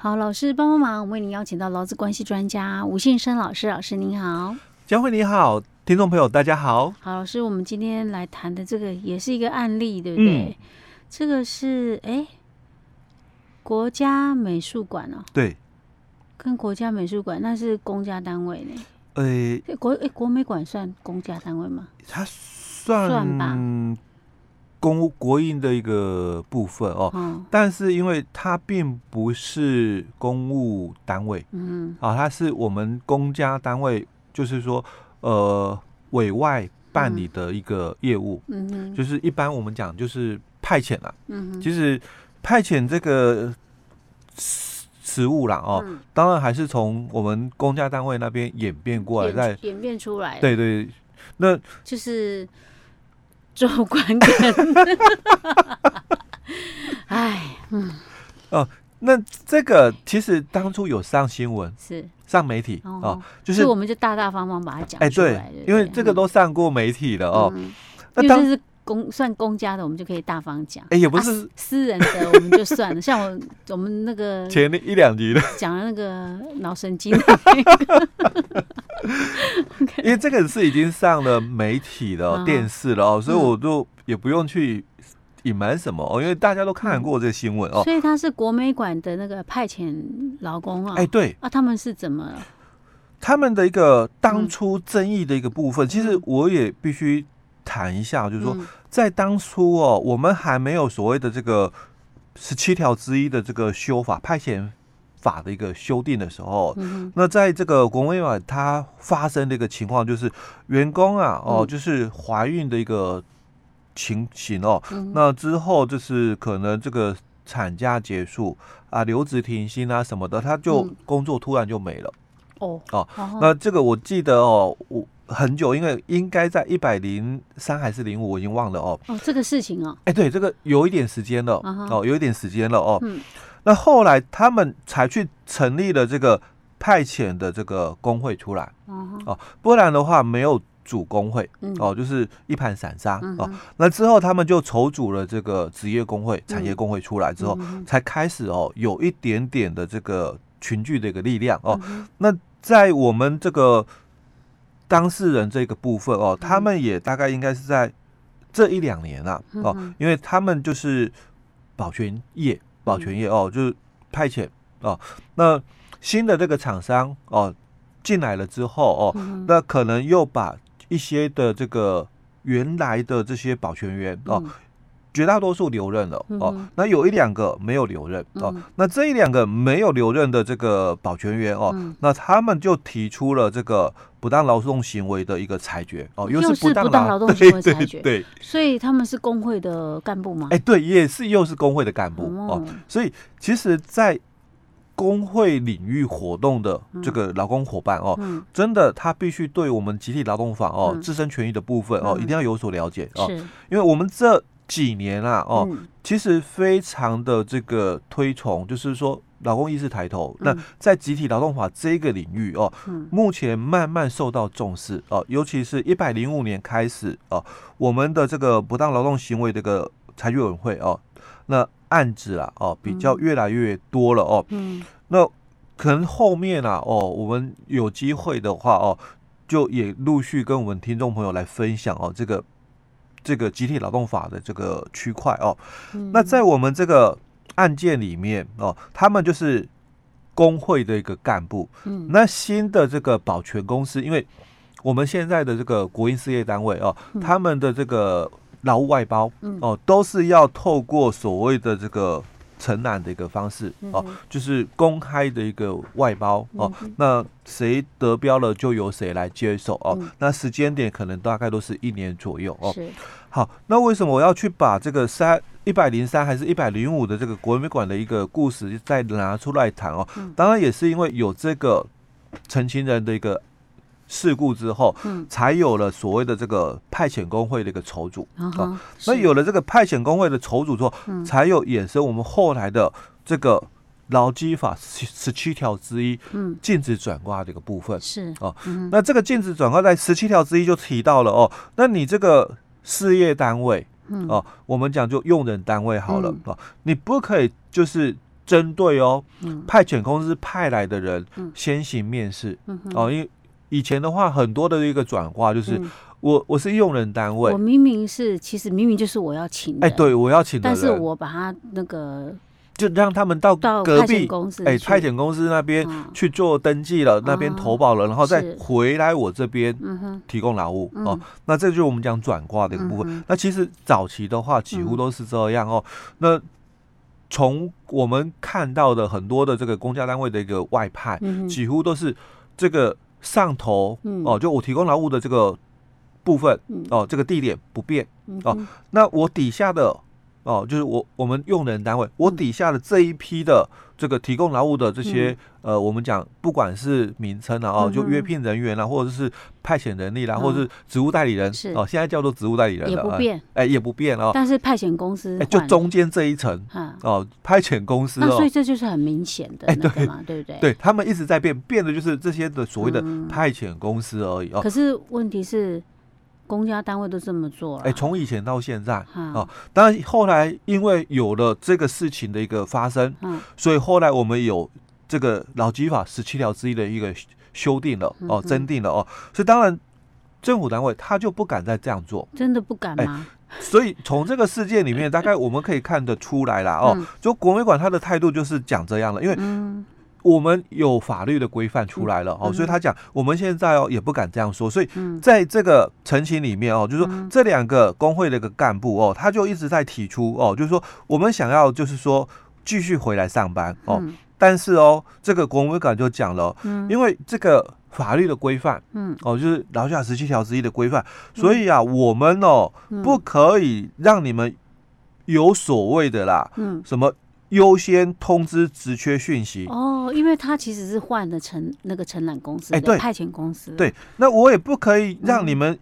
好，老师帮帮忙，我们为您邀请到劳资关系专家吴信生老师，老师您好，佳慧你好，听众朋友大家好。好，老师，我们今天来谈的这个也是一个案例，对不对？嗯、这个是哎，国家美术馆哦，对，跟国家美术馆那是公家单位呢。呃、欸，国哎国美馆算公家单位吗？它算算吧。公国营的一个部分哦，嗯、但是因为它并不是公务单位，嗯，啊，它是我们公家单位，就是说，呃，委外办理的一个业务，嗯。哼，就是一般我们讲就是派遣啦，嗯哼，其实派遣这个实务啦，哦，嗯、当然还是从我们公家单位那边演变过来，再演变出来，对对，那就是。做观感，哎，嗯，哦，那这个其实当初有上新闻，是。上媒体哦，哦，就是我们就大大方方把它讲出来，哎，对，因为这个都上过媒体了哦，嗯、那当是公算公家的，我们就可以大方讲，哎，也不是、啊、私人的，我们就算了，像我我们那个 前一两集的讲的那个脑神经的 那个。因为这个是已经上了媒体了、哦、电视了哦，所以我就也不用去隐瞒什么哦，因为大家都看过这个新闻哦。所以他是国美馆的那个派遣劳工啊。哎，对啊，他们是怎么？他们的一个当初争议的一个部分，其实我也必须谈一下，就是说，在当初哦，我们还没有所谓的这个十七条之一的这个修法派遣。法的一个修订的时候，嗯、那在这个国美馆它发生的一个情况就是员工啊，哦，就是怀孕的一个情形哦，嗯、那之后就是可能这个产假结束啊，留职停薪啊什么的，他就工作突然就没了。哦、嗯、哦，那这个我记得哦，我很久，因为应该在一百零三还是零五，我已经忘了哦。哦，这个事情哦，哎，对，这个有一点时间了，哦，有一点时间了哦。嗯那后来他们才去成立了这个派遣的这个工会出来，哦、uh. 不然的话没有主工会，嗯、哦，就是一盘散沙、uh. 哦。那之后他们就筹组了这个职业工会、产业工会出来之后，uh. 才开始哦有一点点的这个群聚的一个力量哦。Uh. 那在我们这个当事人这个部分哦，他们也大概应该是在这一两年啊，uh. 哦，因为他们就是保全业。保全业哦，就是派遣哦。那新的这个厂商哦进来了之后哦，那可能又把一些的这个原来的这些保全员哦，嗯、绝大多数留任了哦。那有一两个没有留任哦。嗯、那这一两个没有留任的这个保全员哦，嗯、那他们就提出了这个。不当劳动行为的一个裁决哦，又是不当劳动 行为裁决，对，所以他们是工会的干部吗？哎，对，也是又是工会的干部哦。所以其实，在工会领域活动的这个劳工伙伴哦，真的他必须对我们集体劳动法哦，自身权益的部分哦，一定要有所了解哦。因为我们这几年啊哦，其实非常的这个推崇，就是说。劳工意识抬头，那在集体劳动法这个领域哦，嗯、目前慢慢受到重视哦，尤其是一百零五年开始哦，我们的这个不当劳动行为这个裁决委员会哦，那案子啊哦比较越来越多了哦，嗯，那可能后面啊哦，我们有机会的话哦，就也陆续跟我们听众朋友来分享哦，这个这个集体劳动法的这个区块哦，嗯、那在我们这个。案件里面哦，他们就是工会的一个干部。嗯，那新的这个保全公司，因为我们现在的这个国营事业单位哦，嗯、他们的这个劳务外包哦，都是要透过所谓的这个承揽的一个方式哦，就是公开的一个外包哦。那谁得标了，就由谁来接手哦。那时间点可能大概都是一年左右哦。好，那为什么我要去把这个三一百零三还是一百零五的这个国美馆的一个故事再拿出来谈哦？嗯、当然也是因为有这个陈情人的一个事故之后，嗯、才有了所谓的这个派遣工会的一个筹组啊。哦、那有了这个派遣工会的筹组之后，嗯、才有衍生我们后来的这个劳基法十七条之一，嗯，禁止转挂这个部分是哦。嗯、那这个禁止转挂在十七条之一就提到了哦，那你这个。事业单位，哦，我们讲就用人单位好了哦，你不可以就是针对哦，派遣公司派来的人先行面试哦，因为以前的话很多的一个转化就是我我是用人单位，我明明是其实明明就是我要请的，哎，对我要请的，但是我把他那个。就让他们到隔壁哎，派遣公司那边去做登记了，那边投保了，然后再回来我这边提供劳务哦。那这就是我们讲转挂的一个部分。那其实早期的话，几乎都是这样哦。那从我们看到的很多的这个公家单位的一个外派，几乎都是这个上头哦，就我提供劳务的这个部分哦，这个地点不变哦。那我底下的。哦，就是我我们用人单位，我底下的这一批的这个提供劳务的这些、嗯、呃，我们讲不管是名称啊，哦，就约聘人员啊，或者是派遣人力啦，嗯、或者是职务代理人，是哦，现在叫做职务代理人了，也不变，哎、欸，也不变哦。但是派遣公司，哎，就中间这一层，哦，派遣公司哦，所以这就是很明显的，哎，对嘛，对不对？对他们一直在变，变的就是这些的所谓的派遣公司而已哦。可是问题是。公家单位都这么做了，哎，从以前到现在，哦，当然后来因为有了这个事情的一个发生，嗯，所以后来我们有这个劳基法十七条之一的一个修订了，哦，增订了哦，所以当然政府单位他就不敢再这样做，真的不敢吗？所以从这个事件里面，大概我们可以看得出来啦，哦，就国美馆他的态度就是讲这样了，因为。我们有法律的规范出来了哦，所以他讲我们现在哦也不敢这样说，所以在这个陈情里面哦，就是说这两个工会的一个干部哦，他就一直在提出哦，就是说我们想要就是说继续回来上班哦，但是哦这个国美馆就讲了，因为这个法律的规范，嗯。哦就是劳基法十七条之一的规范，所以啊我们哦不可以让你们有所谓的啦，嗯。什么。优先通知职缺讯息。哦，因为他其实是换了承那个承揽公司，哎，对，派遣公司，对，那我也不可以让你们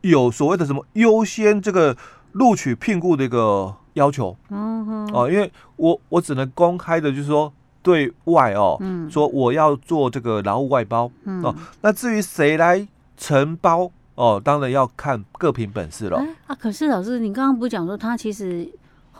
有所谓的什么优先这个录取聘雇的一个要求，哦，因为我我只能公开的，就是说对外哦，嗯，说我要做这个劳务外包，嗯，哦，那至于谁来承包哦，当然要看各凭本事了。哎啊，可是老师，你刚刚不是讲说他其实。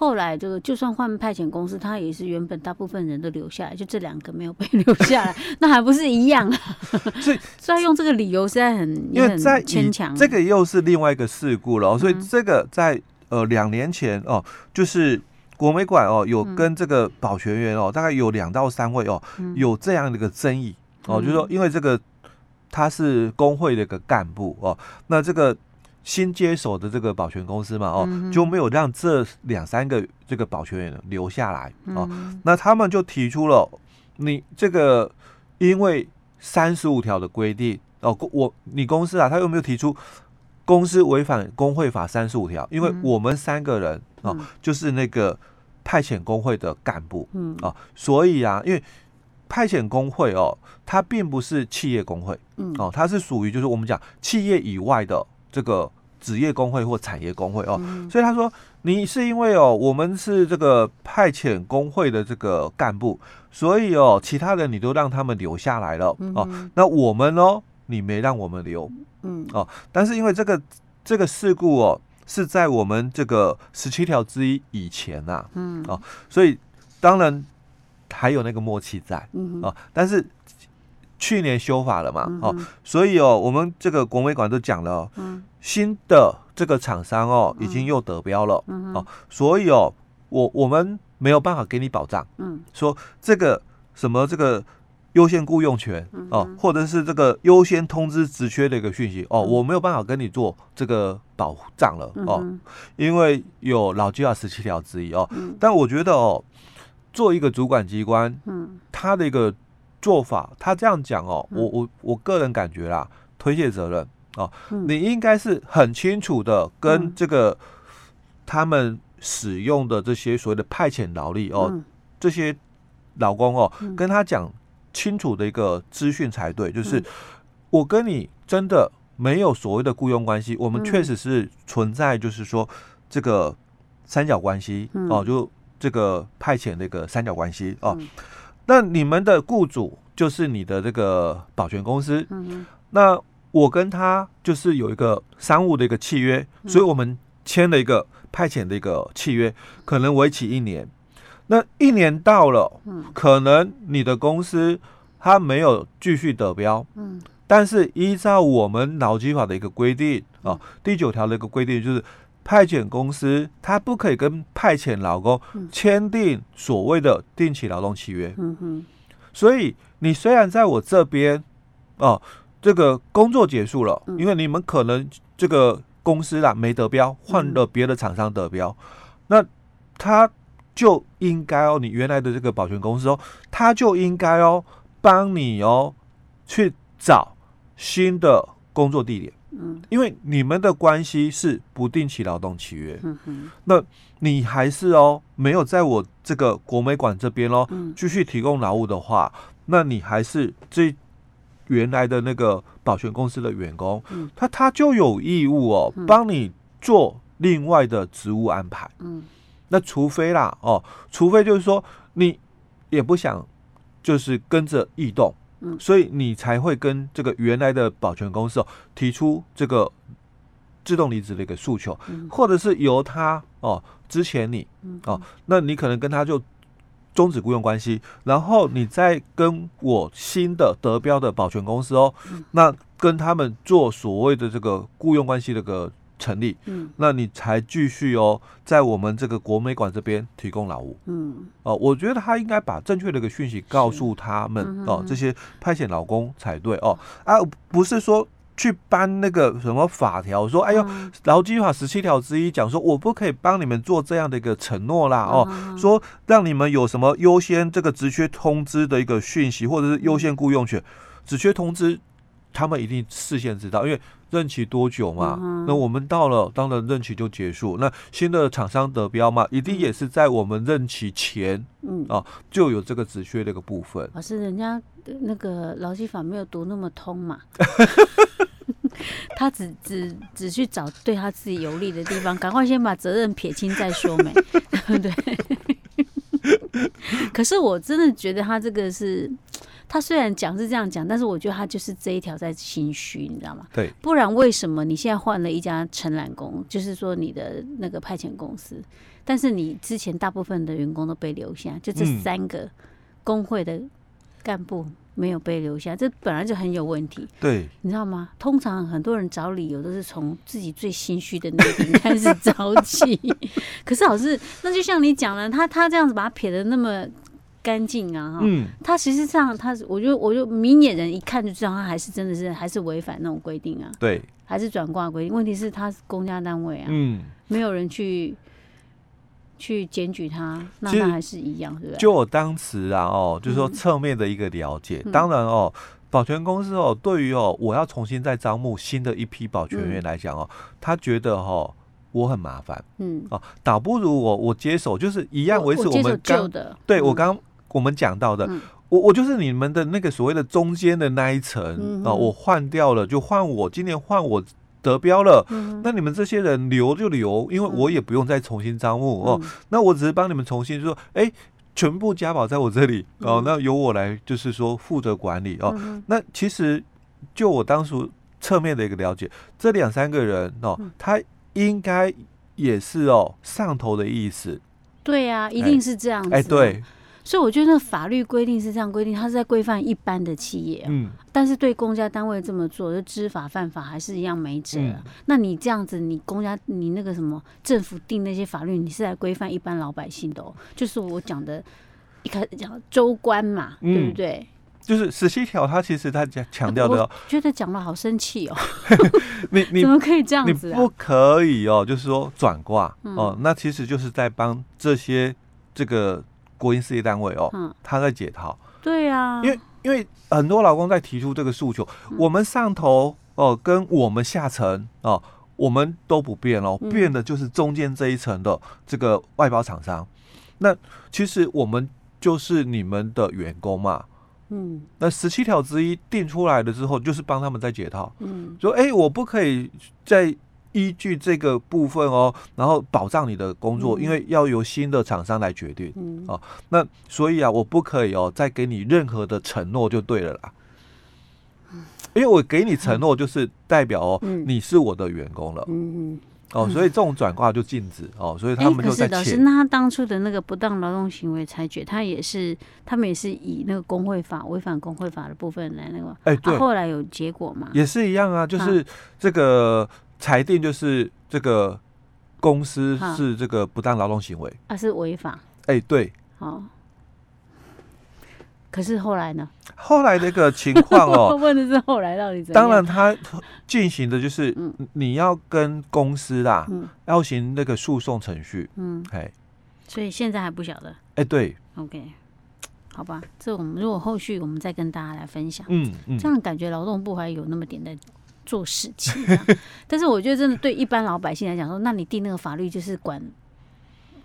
后来这个就算换派遣公司，他也是原本大部分人都留下来，就这两个没有被 留下来，那还不是一样？所以，所以用这个理由实在很因为在牵强。这个又是另外一个事故了，所以这个在呃两年前哦，就是国美馆哦有跟这个保全员哦，大概有两到三位哦有这样的一个争议哦，就是说因为这个他是工会的一个干部哦，那这个。新接手的这个保全公司嘛，哦，就没有让这两三个这个保全员留下来哦。那他们就提出了，你这个因为三十五条的规定哦，我你公司啊，他有没有提出公司违反工会法三十五条？因为我们三个人哦，就是那个派遣工会的干部，嗯啊，所以啊，因为派遣工会哦，它并不是企业工会，嗯哦，它是属于就是我们讲企业以外的。这个职业工会或产业工会哦，嗯、所以他说你是因为哦，我们是这个派遣工会的这个干部，所以哦，其他人你都让他们留下来了、嗯、哦，那我们哦，你没让我们留，嗯。哦，但是因为这个这个事故哦是在我们这个十七条之一以前呐、啊，嗯。哦，所以当然还有那个默契在，嗯哼。哦，但是。去年修法了嘛，嗯、哦，所以哦，我们这个国美馆都讲了，嗯、新的这个厂商哦，已经又得标了，哦，所以哦，我我们没有办法给你保障，嗯，说这个什么这个优先雇佣权、嗯、哦，或者是这个优先通知职缺的一个讯息哦，嗯、我没有办法跟你做这个保障了、哦，因为有老基法十七条之一哦，嗯、但我觉得哦，做一个主管机关，嗯，他的一个。做法，他这样讲哦，我我我个人感觉啦，推卸责任哦，你应该是很清楚的跟这个他们使用的这些所谓的派遣劳力哦，这些劳工哦，跟他讲清楚的一个资讯才对，就是我跟你真的没有所谓的雇佣关系，我们确实是存在，就是说这个三角关系哦，就这个派遣的一个三角关系哦。那你们的雇主就是你的这个保全公司，嗯、那我跟他就是有一个商务的一个契约，嗯、所以我们签了一个派遣的一个契约，可能为期一年。那一年到了，嗯，可能你的公司它没有继续得标，嗯，但是依照我们劳基法的一个规定啊，第九条的一个规定就是。派遣公司，他不可以跟派遣劳工签订所谓的定期劳动契约。嗯哼。所以你虽然在我这边，哦，这个工作结束了，因为你们可能这个公司啦没得标，换了别的厂商得标，那他就应该哦，你原来的这个保全公司哦，他就应该哦，帮你哦去找新的工作地点。嗯，因为你们的关系是不定期劳动契约，那你还是哦没有在我这个国美馆这边哦，继续提供劳务的话，那你还是这原来的那个保全公司的员工，嗯，他他就有义务哦帮你做另外的职务安排，嗯，那除非啦哦，除非就是说你也不想就是跟着异动。所以你才会跟这个原来的保全公司哦提出这个自动离职的一个诉求，或者是由他哦之前你哦，那你可能跟他就终止雇佣关系，然后你再跟我新的得标的保全公司哦，那跟他们做所谓的这个雇佣关系的个。成立，嗯，那你才继续哦，在我们这个国美馆这边提供劳务，嗯，哦、呃，我觉得他应该把正确的一个讯息告诉他们哦、这些派遣劳工才对哦，啊，不是说去搬那个什么法条，说哎呦，劳基法十七条之一讲说，我不可以帮你们做这样的一个承诺啦，哦，说让你们有什么优先这个职缺通知的一个讯息，或者是优先雇佣权，职缺通知。他们一定事先知道，因为任期多久嘛？嗯、那我们到了，当然任期就结束。那新的厂商得标嘛，一定也是在我们任期前，嗯啊，就有这个止血的一个部分。老师，人家那个劳基法没有读那么通嘛，他只只只去找对他自己有利的地方，赶快先把责任撇清再说没，对 不对？可是我真的觉得他这个是。他虽然讲是这样讲，但是我觉得他就是这一条在心虚，你知道吗？对，不然为什么你现在换了一家承揽工，就是说你的那个派遣公司，但是你之前大部分的员工都被留下，就这三个工会的干部没有被留下，嗯、这本来就很有问题。对，你知道吗？通常很多人找理由都是从自己最心虚的那边开始 找起。可是老师，那就像你讲了，他他这样子把他撇的那么。干净啊，嗯，他实际上他是，我就，我就明眼人一看就知道，他还是真的是还是违反那种规定啊，对，还是转挂规定。问题是他是公家单位啊，嗯，没有人去去检举他，那他还是一样，是不对？就我当时啊，哦，就是说侧面的一个了解，嗯、当然哦，保全公司哦，对于哦，我要重新再招募新的一批保全员来讲哦，嗯、他觉得哦，我很麻烦，嗯，哦，倒不如我我接手，就是一样维持我们刚的，对我刚。我们讲到的，嗯、我我就是你们的那个所谓的中间的那一层啊、嗯呃，我换掉了就换我，今年换我得标了，嗯、那你们这些人留就留，因为我也不用再重新招募、嗯、哦，那我只是帮你们重新就说，哎，全部家保在我这里哦、呃，那由我来就是说负责管理哦，嗯、那其实就我当初侧面的一个了解，这两三个人哦，嗯、他应该也是哦上头的意思，对呀、啊，一定是这样子，哎，对。所以我觉得法律规定是这样规定，它是在规范一般的企业，嗯，但是对公家单位这么做，就知法犯法还是一样没辙。嗯、那你这样子，你公家你那个什么政府定那些法律，你是来规范一般老百姓的哦，就是我讲的，一开始讲州官嘛，嗯、对不对？就是十七条，他其实他讲强调的，觉得讲的好生气哦，你你 怎么可以这样子、啊？你不可以哦，就是说转挂、嗯、哦，那其实就是在帮这些这个。国营事业单位哦，嗯、他在解套，对呀、啊，因为因为很多老公在提出这个诉求，嗯、我们上头哦、呃，跟我们下层哦、呃，我们都不变哦，嗯、变的就是中间这一层的这个外包厂商。那其实我们就是你们的员工嘛，嗯，那十七条之一定出来了之后，就是帮他们在解套，嗯，说哎，我不可以再。依据这个部分哦，然后保障你的工作，嗯、因为要由新的厂商来决定，嗯、哦，那所以啊，我不可以哦，再给你任何的承诺就对了啦，因为我给你承诺就是代表哦，嗯、你是我的员工了，嗯嗯，哦，所以这种转挂就禁止哦，所以他们就在。老师，那他当初的那个不当劳动行为裁决，他也是他们也是以那个工会法违反工会法的部分来那个，哎，对，后来有结果吗？也是一样啊，就是这个裁定就是这个公司是这个不当劳动行为，啊，是违法。哎，对，好。可是后来呢？后来那个情况哦，问的是后来到底怎样？当然，他进行的就是，你要跟公司啦，要行那个诉讼程序。嗯，哎，所以现在还不晓得。哎，对，OK，好吧，这我们如果后续我们再跟大家来分享。嗯嗯，这样感觉劳动部还有那么点在做事情，但是我觉得真的对一般老百姓来讲说，那你定那个法律就是管。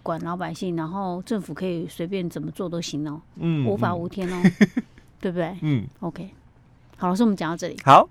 管老百姓，然后政府可以随便怎么做都行哦，嗯，无法无天哦，对不对？嗯，OK，好，老师，我们讲到这里，好。